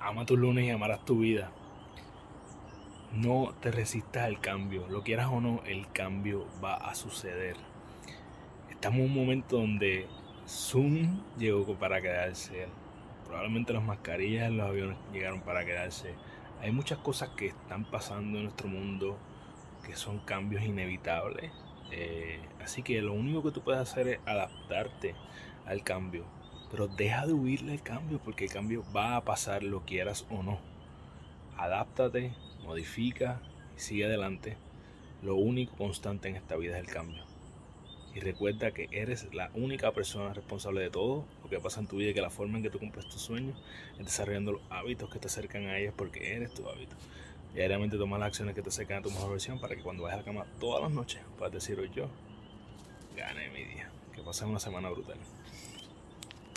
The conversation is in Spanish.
ama tus lunes y amarás tu vida. No te resistas al cambio, lo quieras o no, el cambio va a suceder. Estamos en un momento donde Zoom llegó para quedarse. Probablemente las mascarillas en los aviones llegaron para quedarse. Hay muchas cosas que están pasando en nuestro mundo que son cambios inevitables. Eh, así que lo único que tú puedes hacer es adaptarte al cambio. Pero deja de huirle al cambio porque el cambio va a pasar, lo quieras o no. Adáptate, modifica y sigue adelante. Lo único constante en esta vida es el cambio. Y recuerda que eres la única persona responsable de todo lo que pasa en tu vida y que la forma en que tú cumples tus sueños es desarrollando los hábitos que te acercan a ellos porque eres tu hábito. Diariamente toma las acciones que te acercan a tu mejor versión para que cuando vayas a la cama todas las noches puedas decir hoy yo gané mi día. Que pases una semana brutal.